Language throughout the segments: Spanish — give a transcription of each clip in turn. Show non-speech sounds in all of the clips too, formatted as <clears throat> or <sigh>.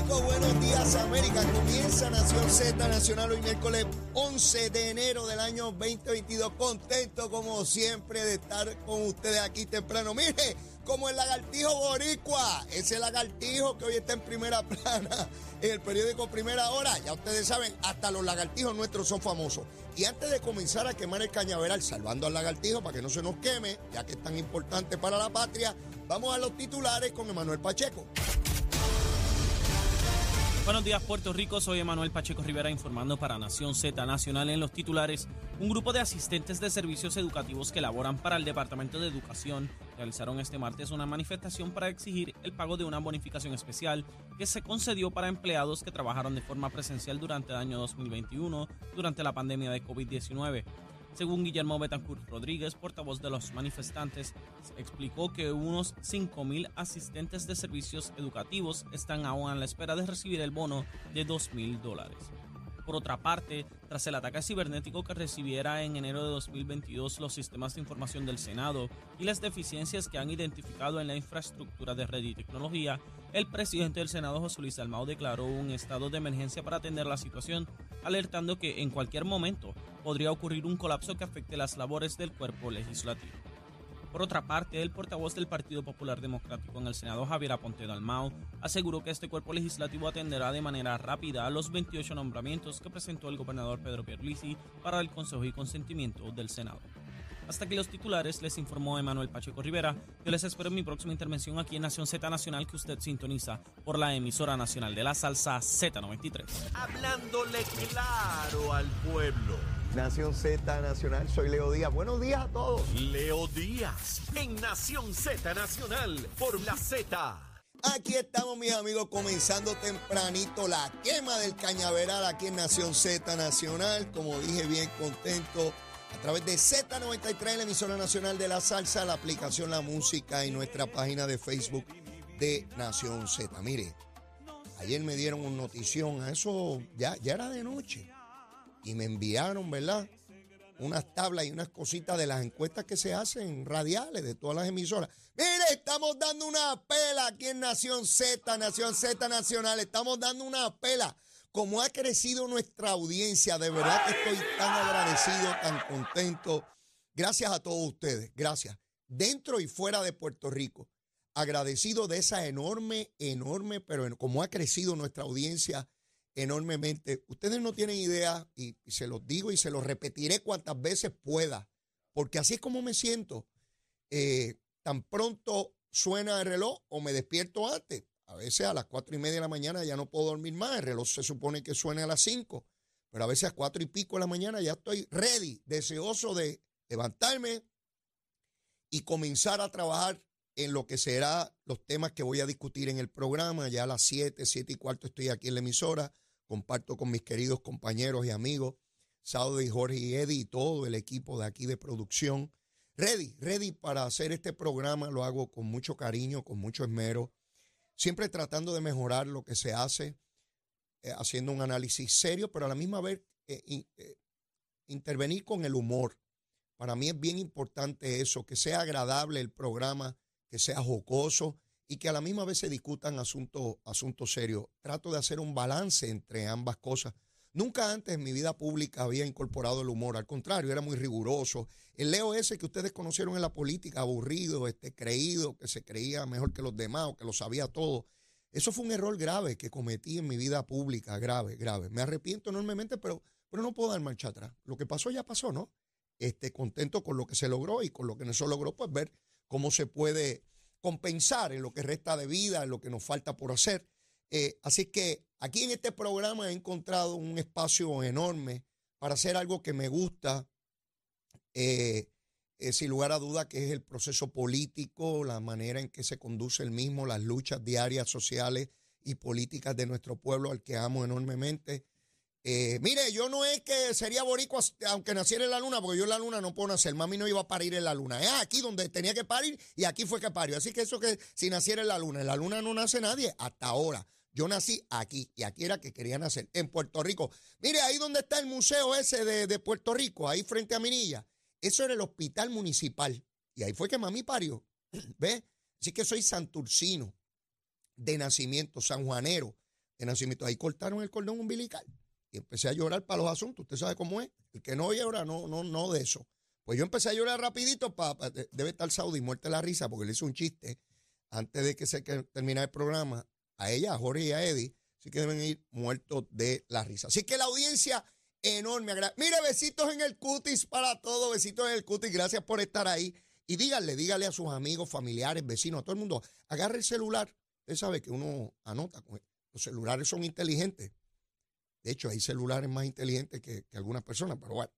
Buenos días América. Comienza Nación Z Nacional hoy miércoles 11 de enero del año 2022. Contento como siempre de estar con ustedes aquí temprano. Mire, como el lagartijo boricua, ese lagartijo que hoy está en primera <laughs> plana en el periódico Primera Hora. Ya ustedes saben, hasta los lagartijos nuestros son famosos. Y antes de comenzar a quemar el cañaveral, salvando al lagartijo para que no se nos queme, ya que es tan importante para la patria, vamos a los titulares con Emanuel Pacheco. Buenos días Puerto Rico, soy Emanuel Pacheco Rivera informando para Nación Z Nacional en los titulares. Un grupo de asistentes de servicios educativos que laboran para el Departamento de Educación realizaron este martes una manifestación para exigir el pago de una bonificación especial que se concedió para empleados que trabajaron de forma presencial durante el año 2021 durante la pandemia de COVID-19. Según Guillermo Betancourt Rodríguez, portavoz de los manifestantes, explicó que unos 5.000 asistentes de servicios educativos están aún a la espera de recibir el bono de 2.000 dólares. Por otra parte, tras el ataque cibernético que recibiera en enero de 2022 los sistemas de información del Senado y las deficiencias que han identificado en la infraestructura de red y tecnología, el presidente del Senado, José Luis Almao, declaró un estado de emergencia para atender la situación, alertando que en cualquier momento podría ocurrir un colapso que afecte las labores del cuerpo legislativo. Por otra parte, el portavoz del Partido Popular Democrático en el Senado, Javier Aponte Dalmau, aseguró que este cuerpo legislativo atenderá de manera rápida los 28 nombramientos que presentó el gobernador Pedro Pierluisi para el Consejo y Consentimiento del Senado. Hasta aquí los titulares, les informó Emanuel Pacheco Rivera. Yo les espero en mi próxima intervención aquí en Nación Z Nacional que usted sintoniza por la emisora nacional de la salsa Z93. Hablándole claro al pueblo. Nación Z Nacional, soy Leo Díaz. Buenos días a todos. Leo Díaz en Nación Z Nacional por la Z. Aquí estamos, mis amigos, comenzando tempranito la quema del cañaveral aquí en Nación Z Nacional. Como dije, bien contento. A través de Z93, la emisora nacional de la salsa, la aplicación La Música y nuestra página de Facebook de Nación Z. Mire, ayer me dieron una notición, a eso ya, ya era de noche y me enviaron, ¿verdad? Unas tablas y unas cositas de las encuestas que se hacen radiales de todas las emisoras. Mire, estamos dando una pela aquí en Nación Z, Nación Z Nacional. Estamos dando una pela. Como ha crecido nuestra audiencia, de verdad que estoy tan agradecido, tan contento. Gracias a todos ustedes, gracias. Dentro y fuera de Puerto Rico, agradecido de esa enorme, enorme, pero como ha crecido nuestra audiencia enormemente. Ustedes no tienen idea, y, se los digo y se los repetiré cuantas veces pueda, porque así es como me siento. Eh, tan pronto suena el reloj o me despierto antes. A veces a las cuatro y media de la mañana ya no puedo dormir más. El reloj se supone que suene a las cinco, pero a veces a cuatro y pico de la mañana ya estoy ready, deseoso de levantarme y comenzar a trabajar en lo que será los temas que voy a discutir en el programa. Ya a las siete, siete y cuarto estoy aquí en la emisora comparto con mis queridos compañeros y amigos, Saudi, Jorge y Eddie y todo el equipo de aquí de producción. Ready, ready para hacer este programa, lo hago con mucho cariño, con mucho esmero, siempre tratando de mejorar lo que se hace, eh, haciendo un análisis serio, pero a la misma vez eh, eh, intervenir con el humor. Para mí es bien importante eso, que sea agradable el programa, que sea jocoso, y que a la misma vez se discutan asuntos, asuntos serios. Trato de hacer un balance entre ambas cosas. Nunca antes en mi vida pública había incorporado el humor, al contrario, era muy riguroso. El Leo ese que ustedes conocieron en la política, aburrido, este, creído, que se creía mejor que los demás o que lo sabía todo. Eso fue un error grave que cometí en mi vida pública, grave, grave. Me arrepiento enormemente, pero, pero no puedo dar marcha atrás. Lo que pasó ya pasó, ¿no? Este, contento con lo que se logró y con lo que no se logró, pues ver cómo se puede compensar en lo que resta de vida, en lo que nos falta por hacer. Eh, así que aquí en este programa he encontrado un espacio enorme para hacer algo que me gusta, eh, eh, sin lugar a duda, que es el proceso político, la manera en que se conduce el mismo, las luchas diarias sociales y políticas de nuestro pueblo, al que amo enormemente. Eh, mire, yo no es que sería boricua aunque naciera en la luna, porque yo en la luna no puedo nacer. Mami no iba a parir en la luna. Es aquí donde tenía que parir y aquí fue que parió. Así que eso que si naciera en la luna, en la luna no nace nadie hasta ahora. Yo nací aquí y aquí era que quería nacer, en Puerto Rico. Mire, ahí donde está el museo ese de, Puerto Rico, ahí frente a Minilla. Eso era el hospital municipal. Y ahí fue que mami parió. <clears throat> ¿Ve? Así que soy santurcino de nacimiento, sanjuanero de nacimiento. Ahí cortaron el cordón umbilical y empecé a llorar para los asuntos. Usted sabe cómo es. El que no llora, no, no, no de eso. Pues yo empecé a llorar rapidito, debe estar Saudi muerte la risa porque le hizo un chiste antes de que se terminara el programa a ella, a Jorge y a Eddie. Así que deben ir muertos de la risa. Así que la audiencia enorme. Mire, besitos en el cutis para todos, besitos en el cutis. Gracias por estar ahí. Y díganle, díganle a sus amigos, familiares, vecinos, a todo el mundo, agarre el celular. Usted sabe que uno anota. Los celulares son inteligentes. De hecho, hay celulares más inteligentes que, algunas personas, pero bueno.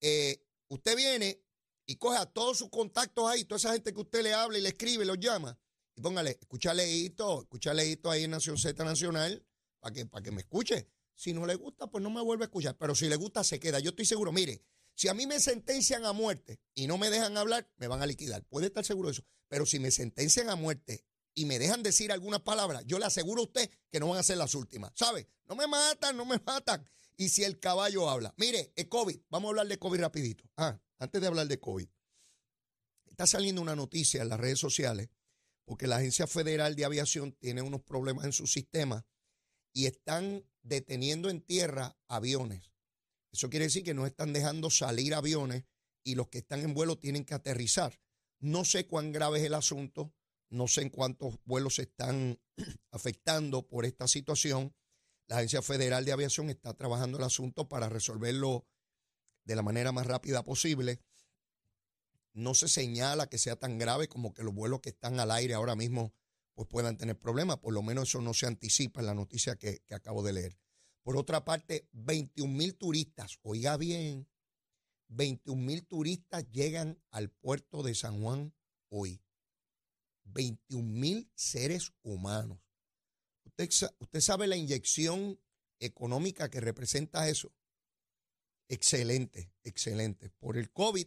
Eh, usted viene y coge a todos sus contactos ahí, toda esa gente que usted le habla y le escribe, los llama, y póngale, escucha leíto, escucha leíto ahí en Nación Z Nacional, para que, para que me escuche. Si no le gusta, pues no me vuelve a escuchar, pero si le gusta, se queda. Yo estoy seguro, mire, si a mí me sentencian a muerte y no me dejan hablar, me van a liquidar. Puede estar seguro de eso. Pero si me sentencian a muerte y me dejan decir algunas palabras, yo le aseguro a usted que no van a ser las últimas. ¿Sabe? No me matan, no me matan. Y si el caballo habla. Mire, el COVID, vamos a hablar de COVID rapidito. Ah, antes de hablar de COVID. Está saliendo una noticia en las redes sociales porque la Agencia Federal de Aviación tiene unos problemas en su sistema y están deteniendo en tierra aviones. Eso quiere decir que no están dejando salir aviones y los que están en vuelo tienen que aterrizar. No sé cuán grave es el asunto, no sé en cuántos vuelos se están <clears throat> afectando por esta situación. La Agencia Federal de Aviación está trabajando el asunto para resolverlo de la manera más rápida posible. No se señala que sea tan grave como que los vuelos que están al aire ahora mismo pues puedan tener problemas. Por lo menos eso no se anticipa en la noticia que, que acabo de leer. Por otra parte, 21 mil turistas, oiga bien, 21 mil turistas llegan al puerto de San Juan hoy. 21 mil seres humanos. Usted, sabe la inyección económica que representa eso. Excelente, excelente. Por el COVID,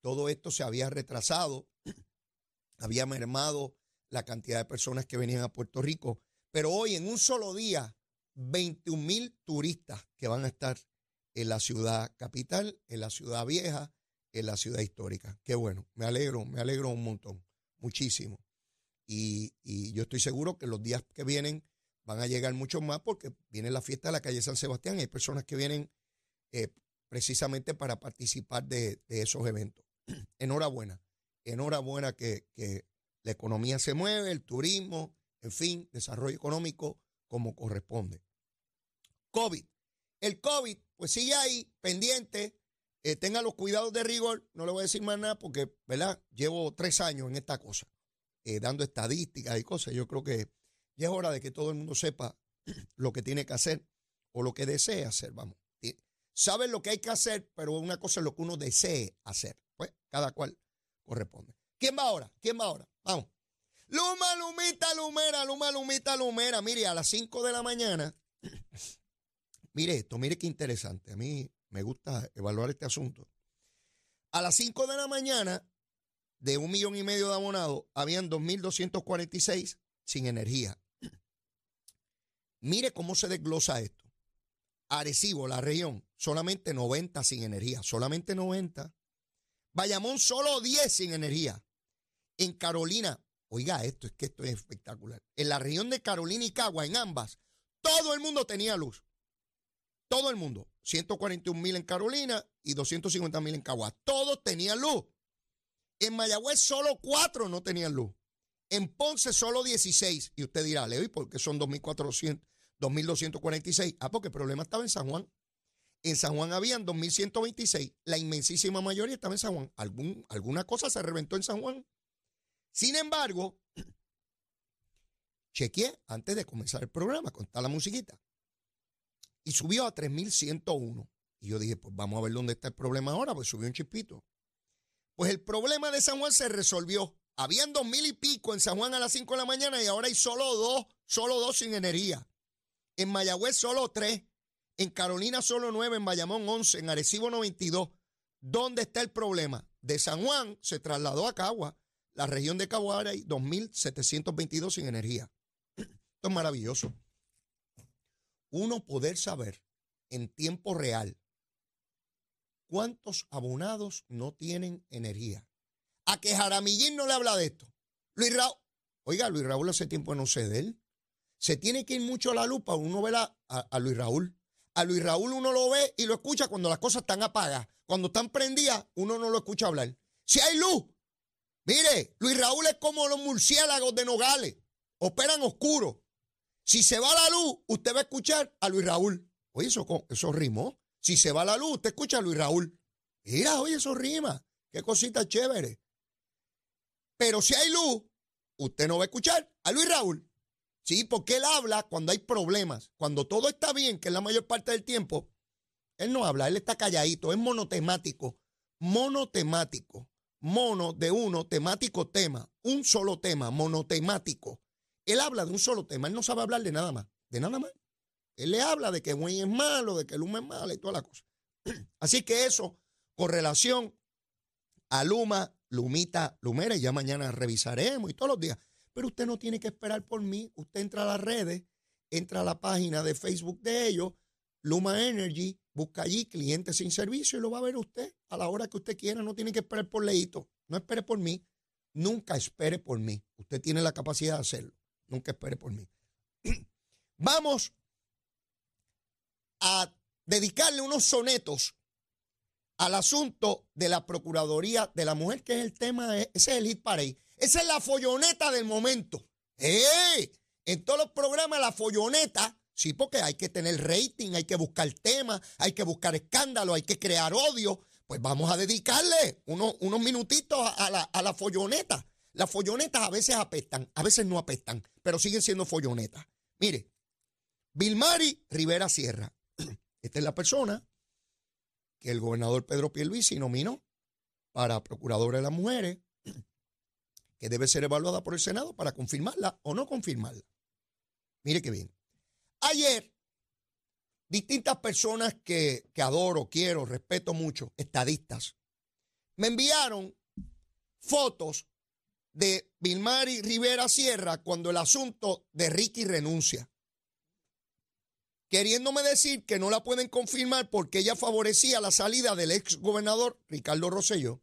todo esto se había retrasado, <clears throat> había mermado la cantidad de personas que venían a Puerto Rico, pero hoy en un solo día, 21 mil turistas que van a estar en la ciudad capital, en la ciudad vieja, en la ciudad histórica. Qué bueno, me alegro, me alegro un montón, muchísimo. Y, yo estoy seguro que los días que vienen van a llegar muchos más porque viene la fiesta de la calle San Sebastián y hay personas que vienen eh, precisamente para participar de, esos eventos. <clears throat> enhorabuena, enhorabuena que, la economía se mueve, el turismo, en fin, desarrollo económico como corresponde. COVID. El COVID, pues sigue ahí, pendiente. Eh, tenga los cuidados de rigor. No le voy a decir más nada porque, ¿verdad? Llevo tres años en esta cosa. Eh, dando estadísticas y cosas. Yo creo que ya es hora de que todo el mundo sepa <clears throat> lo que tiene que hacer o lo que desea hacer, vamos. Saben lo que hay que hacer, pero una cosa es lo que uno desee hacer. Pues cada cual corresponde. ¿Quién va ahora? ¿Quién va ahora? Vamos. Luma, Lumita, Lumera, Luma, Lumita, Lumera. Mire, a las 5 de la mañana, <clears throat> mire esto, mire qué interesante. A mí me gusta evaluar este asunto. A las 5 de la mañana, de un millón y medio de abonados, habían 2.246 sin energía. Mire cómo se desglosa esto. Arecibo, la región, solamente 90 sin energía, solamente 90. Bayamón, solo 10 sin energía. En Carolina, oiga esto, es que esto es espectacular. En la región de Carolina y Cagua, en ambas, todo el mundo tenía luz. Todo el mundo. 141 mil en Carolina y 250 mil en Cagua. Todos tenían luz. En Mayagüez solo cuatro no tenían luz. En Ponce solo 16. Y usted dirá, Leo, ¿y por qué son 2.400, 2.246? Ah, porque el problema estaba en San Juan. En San Juan habían 2.126. La inmensísima mayoría estaba en San Juan. ¿Algún, alguna cosa se reventó en San Juan. Sin embargo, <clears throat> chequeé antes de comenzar el programa, contar la musiquita. Y subió a 3.101. Y yo dije, pues vamos a ver dónde está el problema ahora, pues subió un chispito. Pues el problema de San Juan se resolvió. Habían dos mil y pico en San Juan a las 5 de la mañana y ahora hay solo dos, solo dos sin energía. En Mayagüez solo tres. En Carolina solo nueve. En Bayamón once. En Arecibo 92. ¿Dónde está el problema? De San Juan se trasladó a Cagua. La región de Cagua hay 2.722 sin energía. Esto es maravilloso. Uno poder saber en tiempo real ¿Cuántos abonados no tienen energía? A que Jaramillín no le habla de esto. Luis Raúl, oiga, Luis Raúl hace tiempo no sé de él. se tiene que ir mucho a la lupa. Uno ve a, Luis Raúl. A Luis Raúl uno lo ve y lo escucha cuando las cosas están apagadas. Cuando están prendidas, uno no lo escucha hablar. Si hay luz, mire, Luis Raúl es como los murciélagos de Nogales. Operan oscuro. Si se va la luz, usted va a escuchar a Luis Raúl. Oye, eso, eso rimó. Si se va la luz, usted escucha a Luis Raúl. Mira, oye, eso rima. Qué cosita chévere. Pero si hay luz, usted no va a escuchar a Luis Raúl. Sí, porque él habla cuando hay problemas. Cuando todo está bien, que es la mayor parte del tiempo, él no habla, él está calladito, es monotemático. Monotemático. Mono de uno, temático tema. Un solo tema, monotemático. Él habla de un solo tema, él no sabe hablar de nada más, de nada más. Él le habla de que Wayne es malo, de que Luma es malo y toda la cosa. <clears throat> Así que eso, con relación a Luma, Lumita, Lumera, y ya mañana revisaremos y todos los días. Pero usted no tiene que esperar por mí. Usted entra a las redes, entra a la página de Facebook de ellos, Luma Energy, busca allí clientes sin servicio y lo va a ver usted a la hora que usted quiera. No tiene que esperar por leíto. No espere por mí. Nunca espere por mí. Usted tiene la capacidad de hacerlo. Nunca espere por mí. <clears throat> Vamos a dedicarle unos sonetos al asunto de la Procuraduría de la Mujer, que es el tema, ese es el hit parade. Esa es la folloneta del momento. ¡Eh! En todos los programas la folloneta, sí, porque hay que tener rating, hay que buscar temas, hay que buscar escándalo, hay que crear odio. Pues vamos a dedicarle unos, unos minutitos a la, a la folloneta. Las follonetas a veces apestan, a veces no apestan, pero siguen siendo follonetas. Mire, Vilmari Rivera Sierra. Esta es la persona que el gobernador Pedro Pierluisi nominó para procuradora de las mujeres, que debe ser evaluada por el Senado para confirmarla o no confirmarla. Mire qué bien. Ayer, distintas personas que, que adoro, quiero, respeto mucho, estadistas, me enviaron fotos de Vilmari Rivera Sierra cuando el asunto de Ricky renuncia queriéndome decir que no la pueden confirmar porque ella favorecía la salida del ex gobernador Ricardo Rosselló.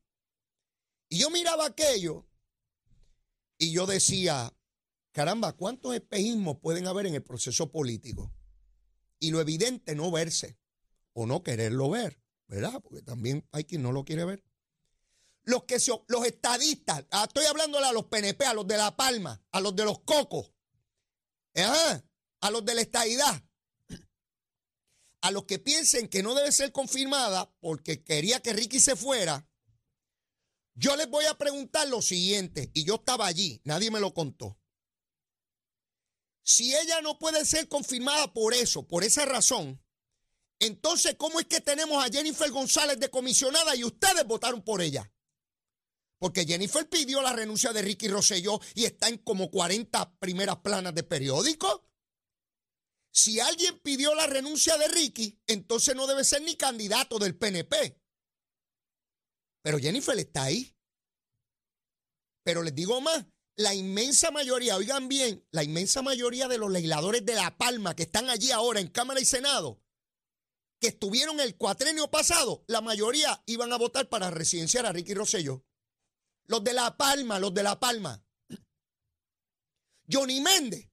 Y yo miraba aquello y yo decía, caramba, ¿cuántos espejismos pueden haber en el proceso político? Y lo evidente no verse o no quererlo ver, ¿verdad? Porque también hay quien no lo quiere ver. Los que los estadistas, ah, estoy hablándole a los PNP, a los de La Palma, a los de los Cocos, a los de la estadidad, a los que piensen que no debe ser confirmada porque quería que Ricky se fuera, yo les voy a preguntar lo siguiente, y yo estaba allí, nadie me lo contó. Si ella no puede ser confirmada por eso, por esa razón, entonces, ¿cómo es que tenemos a Jennifer González de comisionada y ustedes votaron por ella? Porque Jennifer pidió la renuncia de Ricky Rosselló y está en como 40 primeras planas de periódico. Si alguien pidió la renuncia de Ricky, entonces no debe ser ni candidato del PNP. Pero Jennifer está ahí. Pero les digo más, la inmensa mayoría, oigan bien, la inmensa mayoría de los legisladores de La Palma que están allí ahora en Cámara y Senado, que estuvieron el cuatrenio pasado, la mayoría iban a votar para residenciar a Ricky Rosselló. Los de La Palma, los de La Palma. Johnny Méndez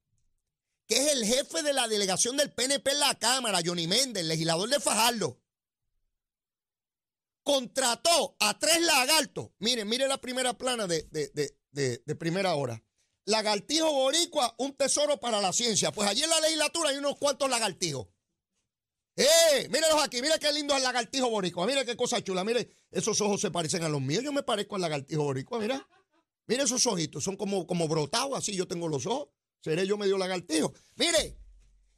que es el jefe de la delegación del PNP en la Cámara, Johnny Méndez, legislador de Fajardo, contrató a tres lagartos. Miren, miren la primera plana de, de, primera hora. Lagartijo Boricua, un tesoro para la ciencia. Pues allí en la legislatura hay unos cuantos lagartijos. ¡Eh! Mírenlos aquí, mire qué lindo es el lagartijo boricua, mire qué cosa chula, mire, esos ojos se parecen a los míos, yo me parezco al lagartijo boricua, mira, mire esos ojitos, son como, como brotados, así yo tengo los ojos. Seré yo medio lagartijo. Mire,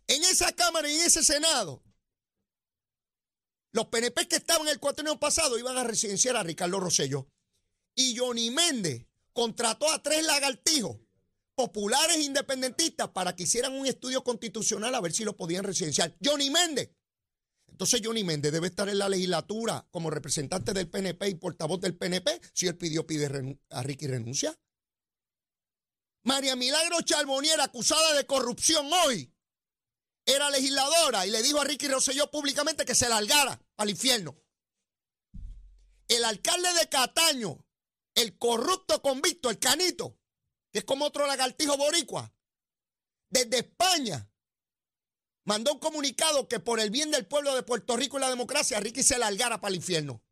en esa Cámara y en ese Senado, los PNP que estaban el años pasado iban a residenciar a Ricardo Rosello. Y Johnny Méndez contrató a tres lagartijos populares independentistas para que hicieran un estudio constitucional a ver si lo podían residenciar. Johnny Méndez. Entonces Johnny Méndez debe estar en la legislatura como representante del PNP y portavoz del PNP. Si él pidió, pide a Ricky renuncia. María Milagro Charbonier, acusada de corrupción hoy, era legisladora y le dijo a Ricky Rosselló públicamente que se largara al infierno. El alcalde de Cataño, el corrupto convicto, el canito, que es como otro lagartijo boricua, desde España mandó un comunicado que por el bien del pueblo de Puerto Rico y la democracia, Ricky se largara para el infierno.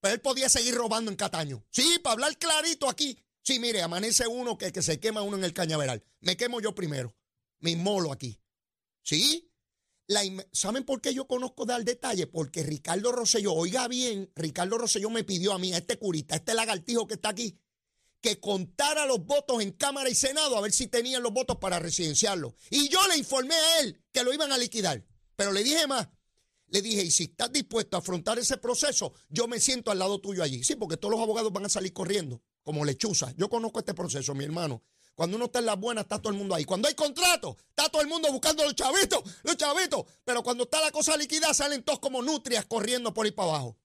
Pero él podía seguir robando en Cataño. Sí, para hablar clarito aquí. Sí, mire, amanece uno que, que se quema uno en el cañaveral. Me quemo yo primero. Me inmolo aquí. ¿Sí? ¿Saben por qué yo conozco dar detalle? Porque Ricardo Rosselló, oiga bien, Ricardo Rosselló me pidió a mí, a este curita, a este lagartijo que está aquí, que contara los votos en Cámara y Senado a ver si tenían los votos para residenciarlo. Y yo le informé a él que lo iban a liquidar. Pero le dije más, le dije, y si estás dispuesto a afrontar ese proceso, yo me siento al lado tuyo allí. Sí, porque todos los abogados van a salir corriendo, como lechuza. Yo conozco este proceso, mi hermano. Cuando uno está en la buena, está todo el mundo ahí. Cuando hay contrato, está todo el mundo buscando los chavitos, los chavitos. Pero cuando está la cosa liquidada, salen todos como nutrias corriendo por ahí para abajo.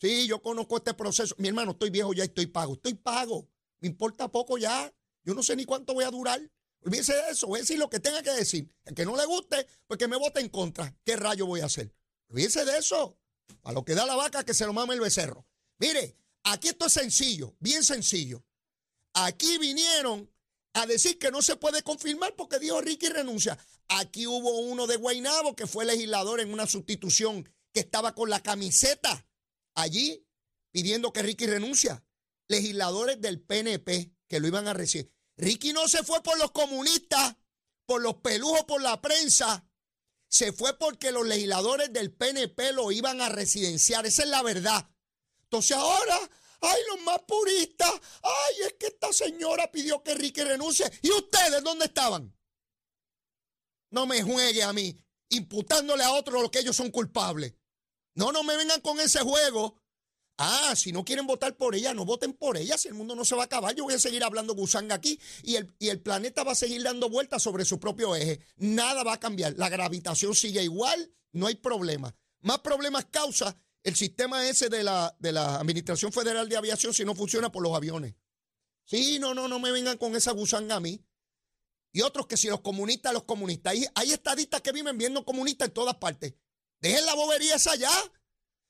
Sí, yo conozco este proceso. Mi hermano, estoy viejo ya estoy pago. Estoy pago. Me importa poco ya. Yo no sé ni cuánto voy a durar. Olvídese de eso. Voy a decir lo que tenga que decir. El que no le guste, pues que me vote en contra. ¿Qué rayo voy a hacer? Olvídese de eso. A lo que da la vaca, que se lo mame el becerro. Mire, aquí esto es sencillo, bien sencillo. Aquí vinieron a decir que no se puede confirmar porque dijo Ricky renuncia. Aquí hubo uno de Guainabo que fue legislador en una sustitución que estaba con la camiseta allí pidiendo que Ricky renuncia legisladores del PNP que lo iban a recibir. Ricky no se fue por los comunistas, por los pelujos, por la prensa. Se fue porque los legisladores del PNP lo iban a residenciar. Esa es la verdad. Entonces ahora, ay, los más puristas, ay, es que esta señora pidió que Ricky renuncie. ¿Y ustedes dónde estaban? No me juegue a mí, imputándole a otros lo que ellos son culpables. No, no me vengan con ese juego. Ah, si no quieren votar por ella, no voten por ella, si el mundo no se va a acabar. Yo voy a seguir hablando gusanga aquí y el, y el planeta va a seguir dando vueltas sobre su propio eje. Nada va a cambiar. La gravitación sigue igual, no hay problema. Más problemas causa el sistema ese de la, de la Administración Federal de Aviación si no funciona por los aviones. Sí, no, no, no me vengan con esa gusanga a mí. Y otros que si los comunistas, los comunistas. Hay, hay estadistas que viven viendo comunistas en todas partes. Dejen la bobería esa ya.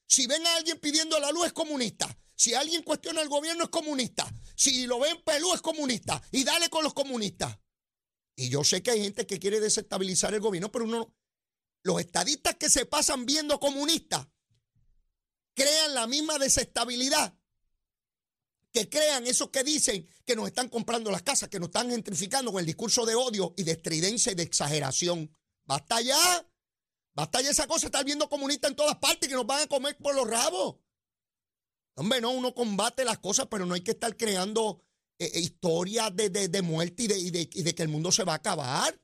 Si ven a alguien pidiendo la luz es comunista. Si alguien cuestiona el gobierno es comunista. Si lo ven pelú es comunista. Y dale con los comunistas. Y yo sé que hay gente que quiere desestabilizar el gobierno, pero uno, los estadistas que se pasan viendo comunistas crean la misma desestabilidad que crean esos que dicen que nos están comprando las casas, que nos están gentrificando con el discurso de odio y de estridencia y de exageración. Basta ya. Basta ya esa cosa, estar viendo comunistas en todas partes que nos van a comer por los rabos. Hombre, no, uno combate las cosas, pero no hay que estar creando eh, eh, historias de, muerte y de, y de que el mundo se va a acabar.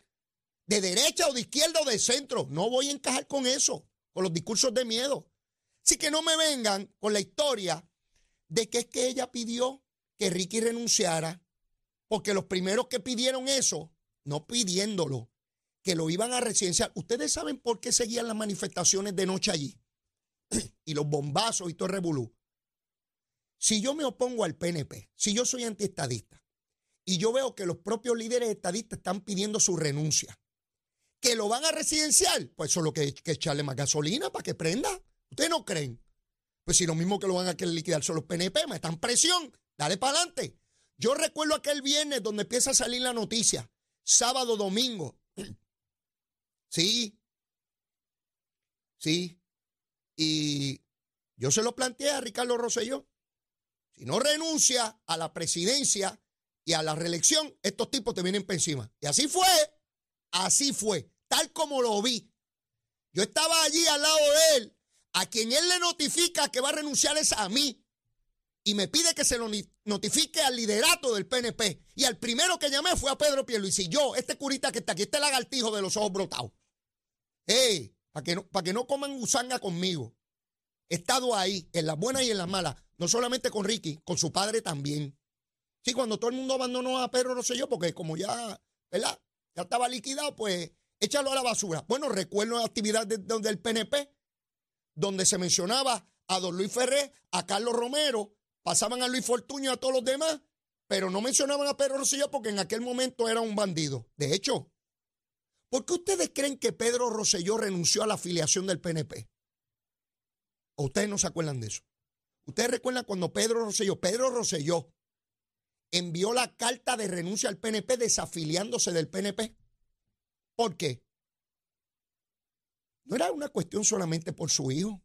De derecha o de izquierda o de centro. No voy a encajar con eso, con los discursos de miedo. Así que no me vengan con la historia de que es que ella pidió que Ricky renunciara, porque los primeros que pidieron eso, no pidiéndolo, que lo iban a residenciar. ¿Ustedes saben por qué seguían las manifestaciones de noche allí? <clears throat> y los bombazos y todo el revolú. Si yo me opongo al PNP, si yo soy antiestadista, y yo veo que los propios líderes estadistas están pidiendo su renuncia, que lo van a residenciar, pues eso es lo que, que echarle más gasolina para que prenda. ¿Ustedes no creen? Pues si lo mismo que lo van a querer liquidar son los PNP, me están presión, dale para adelante. Yo recuerdo aquel viernes donde empieza a salir la noticia, sábado, domingo, <clears throat> Sí. Sí. Y yo se lo planteé a Ricardo Rosselló. Si no renuncia a la presidencia y a la reelección, estos tipos te vienen por encima. Y así fue. Así fue. Tal como lo vi. Yo estaba allí al lado de él. A quien él le notifica que va a renunciar es a mí. Y me pide que se lo notifique al liderato del PNP. Y al primero que llamé fue a Pedro Pierluisi. Yo, este curita que está aquí, este lagartijo de los ojos brotados. ¡Ey! Para que, no, que no coman usanga conmigo. He estado ahí, en las buenas y en las malas. No solamente con Ricky, con su padre también. Sí, cuando todo el mundo abandonó a Pedro yo, porque como ya, ¿verdad? Ya estaba liquidado, pues échalo a la basura. Bueno, recuerdo la actividad del PNP, donde se mencionaba a don Luis Ferré, a Carlos Romero, pasaban a Luis Fortuño y a todos los demás, pero no mencionaban a Pedro Rosselló porque en aquel momento era un bandido. De hecho, ¿Por qué ustedes creen que Pedro Rosselló renunció a la afiliación del PNP? ¿O ustedes no se acuerdan de eso? ¿Ustedes recuerdan cuando Pedro Rosselló, Pedro Rosselló, envió la carta de renuncia al PNP desafiliándose del PNP? ¿Por qué? No era una cuestión solamente por su hijo.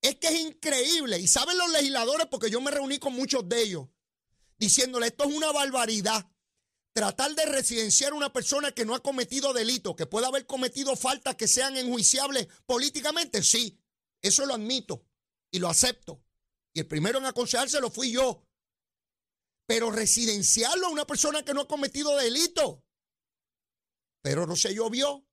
Es que es increíble. Y saben los legisladores, porque yo me reuní con muchos de ellos, diciéndole, esto es una barbaridad. Tratar de residenciar a una persona que no ha cometido delito, que pueda haber cometido faltas que sean enjuiciables políticamente, sí, eso lo admito y lo acepto. Y el primero en aconsejárselo fui yo. Pero residenciarlo a una persona que no ha cometido delito. Pero no se llovió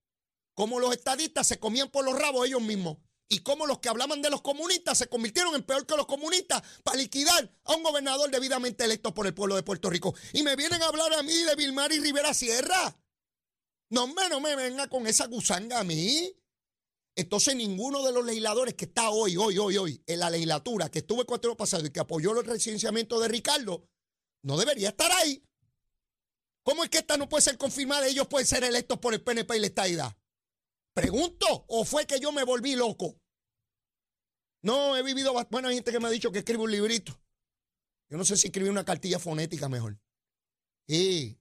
cómo los estadistas se comían por los rabos ellos mismos y cómo los que hablaban de los comunistas se convirtieron en peor que los comunistas para liquidar a un gobernador debidamente electo por el pueblo de Puerto Rico. Y me vienen a hablar a mí de Vilmar y Rivera Sierra. No, me, no me venga con esa gusanga a mí. Entonces ninguno de los legisladores que está hoy, hoy, hoy, hoy en la legislatura, que estuvo el cuatro pasado y que apoyó el residenciamiento de Ricardo, no debería estar ahí. ¿Cómo es que esta no puede ser confirmada? Ellos pueden ser electos por el PNP y la estadidad. Pregunto, ¿o fue que yo me volví loco? No, he vivido. Bueno, hay gente que me ha dicho que escribo un librito. Yo no sé si escribí una cartilla fonética mejor. Y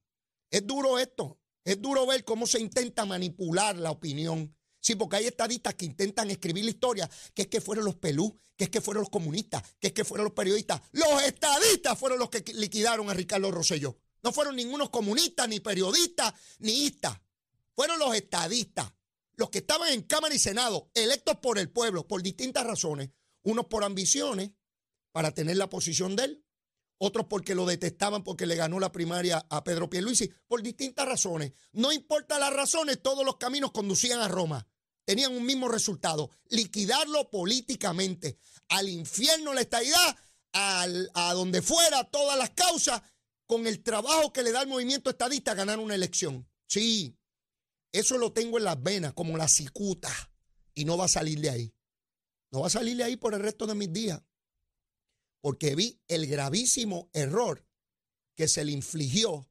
es duro esto. Es duro ver cómo se intenta manipular la opinión. Sí, porque hay estadistas que intentan escribir la historia, que es que fueron los pelú, que es que fueron los comunistas, que es que fueron los periodistas. Los estadistas fueron los que liquidaron a Ricardo Rosselló. No fueron ningunos comunistas, ni periodistas, ni istas. Fueron los estadistas los que estaban en Cámara y Senado, electos por el pueblo, por distintas razones, unos por ambiciones, para tener la posición de él, otros porque lo detestaban porque le ganó la primaria a Pedro Pierluisi, por distintas razones. No importa las razones, todos los caminos conducían a Roma. Tenían un mismo resultado, liquidarlo políticamente, al infierno la estadidad, a donde fuera todas las causas, con el trabajo que le da el movimiento estadista ganar una elección. Sí, eso lo tengo en las venas, como la cicuta, y no va a salir de ahí. No va a salir de ahí por el resto de mis días. Porque vi el gravísimo error que se le infligió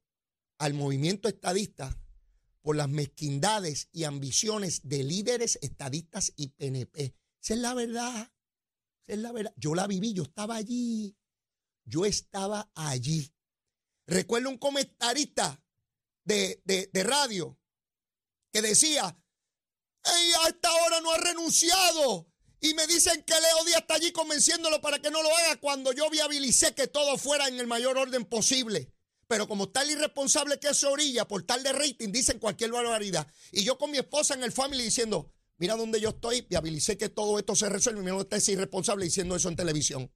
al movimiento estadista por las mezquindades y ambiciones de líderes estadistas y PNP. Esa es la verdad. Esa es la verdad. Yo la viví, yo estaba allí. Yo estaba allí. Recuerdo un comentarista de, de, de radio que decía, ella a esta hora no ha renunciado. Y me dicen que Leo Díaz está allí convenciéndolo para que no lo haga cuando yo viabilicé que todo fuera en el mayor orden posible. Pero como tal irresponsable que es orilla, por tal de rating, dicen cualquier barbaridad. Y yo con mi esposa en el family diciendo, mira dónde yo estoy, viabilicé que todo esto se resuelve. Y mi está ese irresponsable diciendo eso en televisión.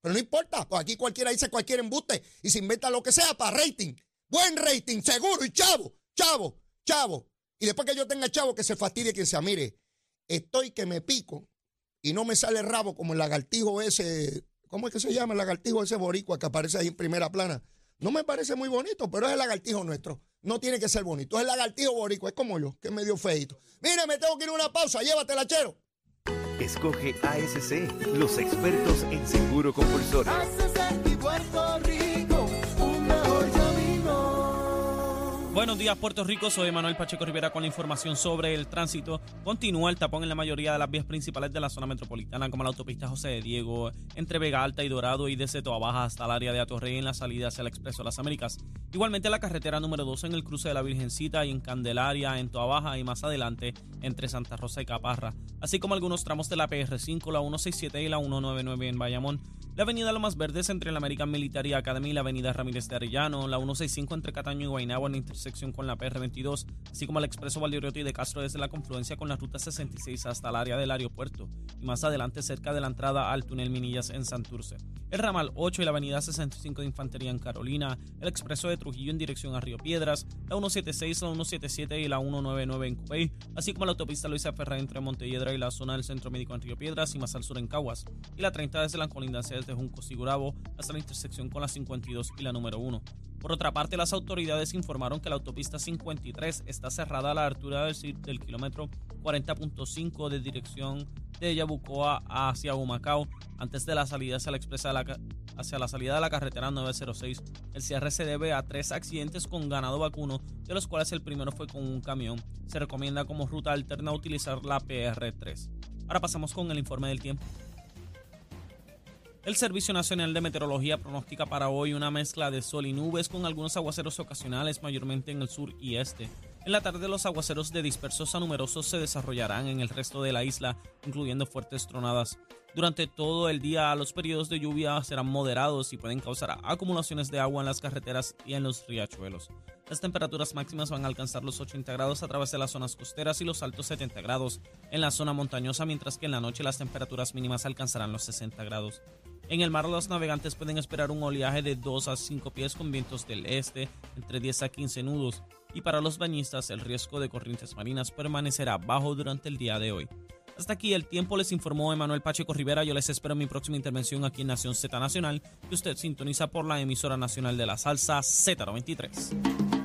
Pero no importa, pues aquí cualquiera dice cualquier embuste y se inventa lo que sea para rating. Buen rating, seguro y chavo, chavo, chavo. Y después que yo tenga chavo que se fastidie que sea, mire, estoy que me pico y no me sale rabo como el lagartijo ese, ¿cómo es que se llama el lagartijo ese boricua que aparece ahí en primera plana? No me parece muy bonito, pero es el lagartijo nuestro. No tiene que ser bonito. Es el lagartijo boricua, es como yo, que es medio feito. Mire, me tengo que ir a una pausa, llévatela, chero. Escoge ASC, los expertos en seguro compulsorio. Buenos días, Puerto Rico. Soy Manuel Pacheco Rivera con la información sobre el tránsito. Continúa el tapón en la mayoría de las vías principales de la zona metropolitana, como la autopista José de Diego, entre Vega Alta y Dorado y desde Toa Baja hasta el área de Atorrey en la salida hacia el Expreso de las Américas. Igualmente la carretera número 2 en el cruce de la Virgencita y en Candelaria, en Toa Baja y más adelante entre Santa Rosa y Caparra, así como algunos tramos de la PR5, la 167 y la 199 en Bayamón. La avenida Lomas Verdes entre la American Military Academy y la avenida Ramírez de Arellano, la 165 entre Cataño y Guaynabo en intersección con la PR22, así como el expreso Valdirioto y de Castro desde la confluencia con la ruta 66 hasta el área del aeropuerto y más adelante cerca de la entrada al túnel Minillas en Santurce. El ramal 8 y la avenida 65 de Infantería en Carolina, el expreso de Trujillo en dirección a Río Piedras, la 176, la 177 y la 199 en Cupey, así como la autopista Luisa Ferrer entre Montelledra y la zona del Centro Médico en Río Piedras y más al sur en Caguas, y la 30 desde la colindancia desde Junco Sigurabo hasta la intersección con la 52 y la número 1. Por otra parte, las autoridades informaron que la autopista 53 está cerrada a la altura del, kilómetro 40.5 de dirección de Yabucoa hacia Humacao, antes de la salida hacia la, expresa hacia la salida de la carretera 906. El cierre se debe a tres accidentes con ganado vacuno, de los cuales el primero fue con un camión. Se recomienda como ruta alterna utilizar la PR3. Ahora pasamos con el informe del tiempo. El Servicio Nacional de Meteorología pronostica para hoy una mezcla de sol y nubes con algunos aguaceros ocasionales mayormente en el sur y este. En la tarde los aguaceros de dispersos a numerosos se desarrollarán en el resto de la isla, incluyendo fuertes tronadas. Durante todo el día los periodos de lluvia serán moderados y pueden causar acumulaciones de agua en las carreteras y en los riachuelos. Las temperaturas máximas van a alcanzar los 80 grados a través de las zonas costeras y los altos 70 grados en la zona montañosa, mientras que en la noche las temperaturas mínimas alcanzarán los 60 grados. En el mar los navegantes pueden esperar un oleaje de 2 a 5 pies con vientos del este entre 10 a 15 nudos y para los bañistas el riesgo de corrientes marinas permanecerá bajo durante el día de hoy. Hasta aquí el tiempo, les informó Emanuel Pacheco Rivera. Yo les espero en mi próxima intervención aquí en Nación Z Nacional, que usted sintoniza por la emisora nacional de la salsa Z93.